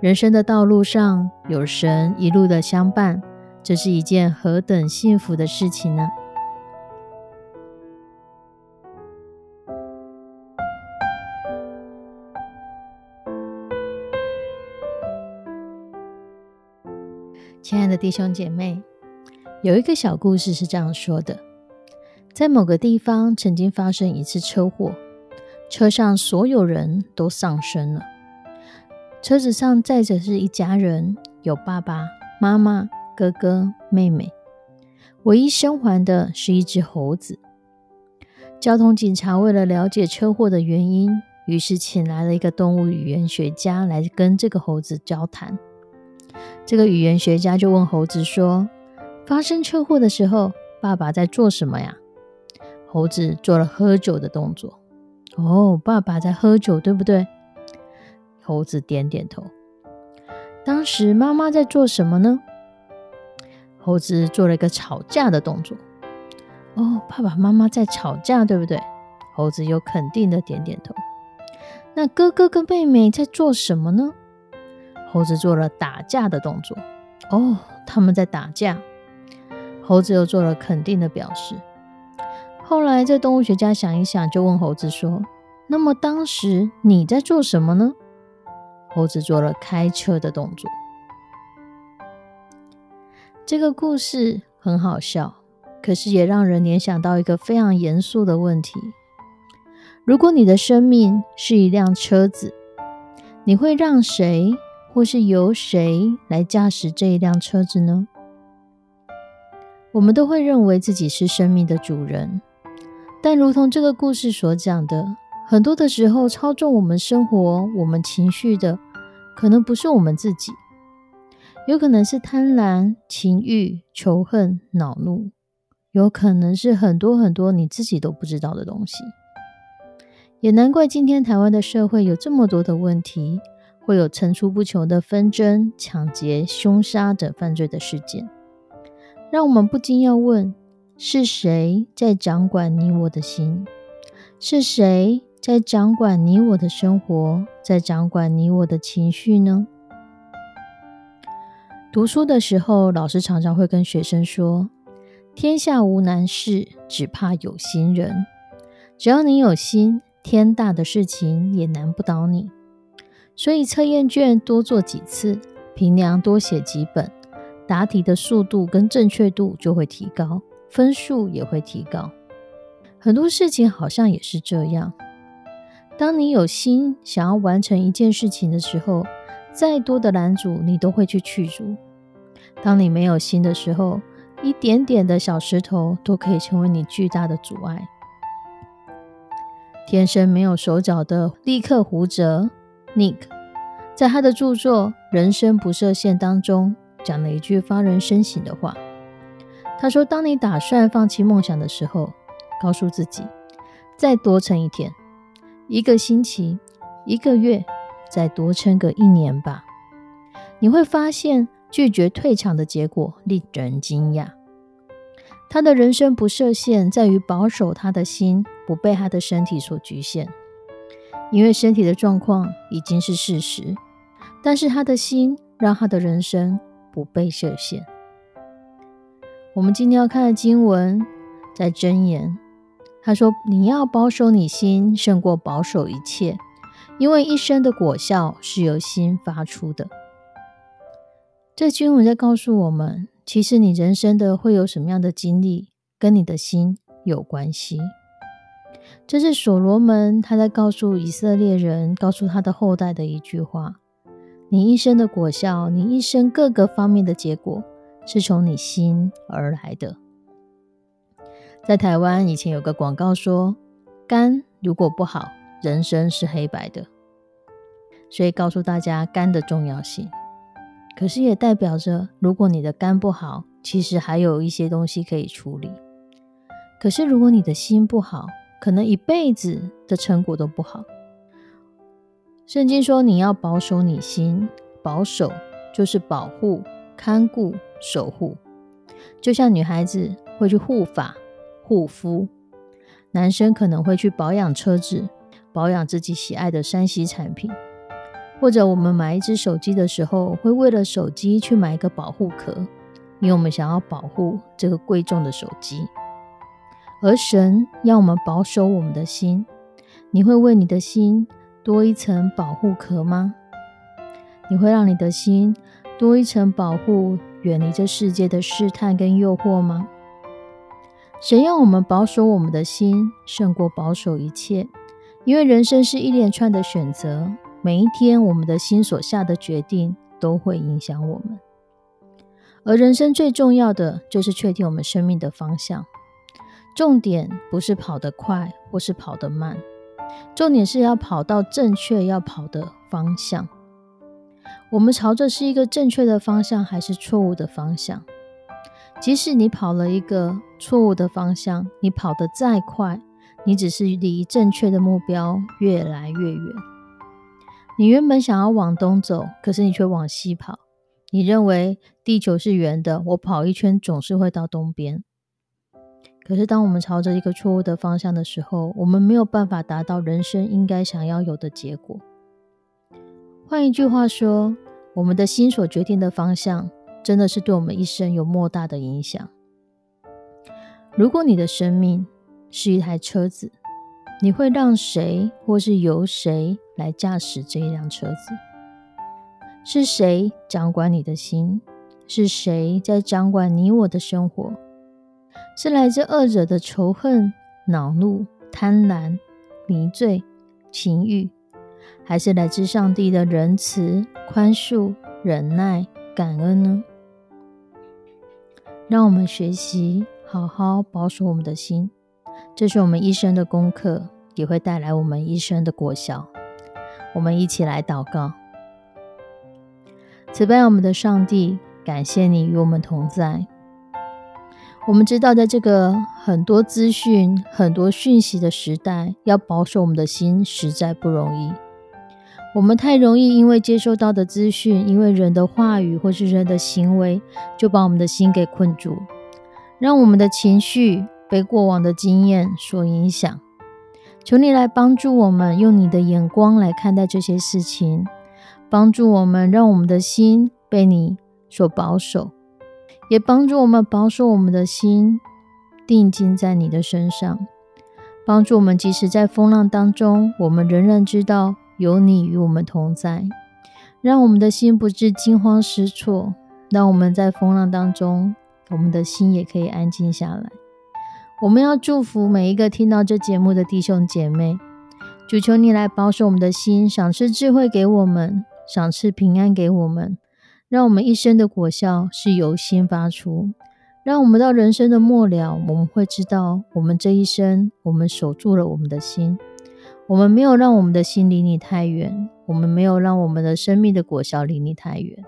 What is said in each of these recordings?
人生的道路上有神一路的相伴，这是一件何等幸福的事情呢？亲爱的弟兄姐妹，有一个小故事是这样说的：在某个地方曾经发生一次车祸，车上所有人都丧生了。车子上载着是一家人，有爸爸妈妈、哥哥、妹妹。唯一生还的是一只猴子。交通警察为了了解车祸的原因，于是请来了一个动物语言学家来跟这个猴子交谈。这个语言学家就问猴子说：“发生车祸的时候，爸爸在做什么呀？”猴子做了喝酒的动作。哦，爸爸在喝酒，对不对？猴子点点头。当时妈妈在做什么呢？猴子做了一个吵架的动作。哦，爸爸妈妈在吵架，对不对？猴子又肯定的点点头。那哥哥跟妹妹在做什么呢？猴子做了打架的动作。哦，他们在打架。猴子又做了肯定的表示。后来这动物学家想一想，就问猴子说：“那么当时你在做什么呢？”猴子做了开车的动作。这个故事很好笑，可是也让人联想到一个非常严肃的问题：如果你的生命是一辆车子，你会让谁或是由谁来驾驶这一辆车子呢？我们都会认为自己是生命的主人，但如同这个故事所讲的。很多的时候，操纵我们生活、我们情绪的，可能不是我们自己，有可能是贪婪、情欲、仇恨、恼怒，有可能是很多很多你自己都不知道的东西。也难怪今天台湾的社会有这么多的问题，会有层出不穷的纷争、抢劫、凶杀等犯罪的事件，让我们不禁要问：是谁在掌管你我的心？是谁？在掌管你我的生活，在掌管你我的情绪呢？读书的时候，老师常常会跟学生说：“天下无难事，只怕有心人。只要你有心，天大的事情也难不倒你。”所以测验卷多做几次，平量多写几本，答题的速度跟正确度就会提高，分数也会提高。很多事情好像也是这样。当你有心想要完成一件事情的时候，再多的拦阻你都会去去除。当你没有心的时候，一点点的小石头都可以成为你巨大的阻碍。天生没有手脚的立克胡哲 Nick，在他的著作《人生不设限》当中讲了一句发人深省的话。他说：“当你打算放弃梦想的时候，告诉自己，再多撑一天。”一个星期，一个月，再多撑个一年吧。你会发现，拒绝退场的结果令人惊讶。他的人生不设限，在于保守他的心，不被他的身体所局限。因为身体的状况已经是事实，但是他的心让他的人生不被设限。我们今天要看的经文在箴言。他说：“你要保守你心，胜过保守一切，因为一生的果效是由心发出的。”这经文在告诉我们，其实你人生的会有什么样的经历，跟你的心有关系。这是所罗门他在告诉以色列人，告诉他的后代的一句话：“你一生的果效，你一生各个方面的结果，是从你心而来的。”在台湾以前有个广告说：“肝如果不好，人生是黑白的。”所以告诉大家肝的重要性。可是也代表着，如果你的肝不好，其实还有一些东西可以处理。可是如果你的心不好，可能一辈子的成果都不好。圣经说你要保守你心，保守就是保护、看顾、守护，就像女孩子会去护发、护肤，男生可能会去保养车子。保养自己喜爱的山西产品，或者我们买一只手机的时候，会为了手机去买一个保护壳，因为我们想要保护这个贵重的手机。而神要我们保守我们的心，你会为你的心多一层保护壳吗？你会让你的心多一层保护，远离这世界的试探跟诱惑吗？神要我们保守我们的心，胜过保守一切。因为人生是一连串的选择，每一天我们的心所下的决定都会影响我们。而人生最重要的就是确定我们生命的方向。重点不是跑得快或是跑得慢，重点是要跑到正确要跑的方向。我们朝着是一个正确的方向还是错误的方向？即使你跑了一个错误的方向，你跑得再快。你只是离正确的目标越来越远。你原本想要往东走，可是你却往西跑。你认为地球是圆的，我跑一圈总是会到东边。可是当我们朝着一个错误的方向的时候，我们没有办法达到人生应该想要有的结果。换一句话说，我们的心所决定的方向，真的是对我们一生有莫大的影响。如果你的生命，是一台车子，你会让谁或是由谁来驾驶这一辆车子？是谁掌管你的心？是谁在掌管你我的生活？是来自恶者的仇恨、恼怒、贪婪、迷醉、情欲，还是来自上帝的仁慈、宽恕、忍耐、感恩呢？让我们学习好好保守我们的心。这是我们一生的功课，也会带来我们一生的果效。我们一起来祷告：慈悲我们的上帝，感谢你与我们同在。我们知道，在这个很多资讯、很多讯息的时代，要保守我们的心实在不容易。我们太容易因为接收到的资讯，因为人的话语或是人的行为，就把我们的心给困住，让我们的情绪。被过往的经验所影响，求你来帮助我们，用你的眼光来看待这些事情，帮助我们，让我们的心被你所保守，也帮助我们保守我们的心定睛在你的身上，帮助我们，即使在风浪当中，我们仍然知道有你与我们同在，让我们的心不致惊慌失措，让我们在风浪当中，我们的心也可以安静下来。我们要祝福每一个听到这节目的弟兄姐妹，主求你来保守我们的心，赏赐智慧给我们，赏赐平安给我们，让我们一生的果效是由心发出，让我们到人生的末了，我们会知道，我们这一生我们守住了我们的心，我们没有让我们的心离你太远，我们没有让我们的生命的果效离你太远。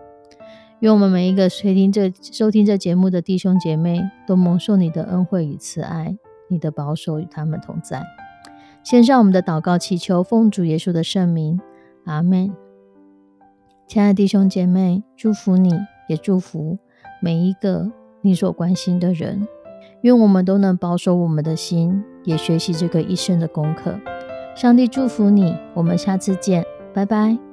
愿我们每一个垂听这、收听这节目的弟兄姐妹，都蒙受你的恩惠与慈爱，你的保守与他们同在。献上我们的祷告，祈求奉主耶稣的圣名，阿门。亲爱的弟兄姐妹，祝福你，也祝福每一个你所关心的人。愿我们都能保守我们的心，也学习这个一生的功课。上帝祝福你，我们下次见，拜拜。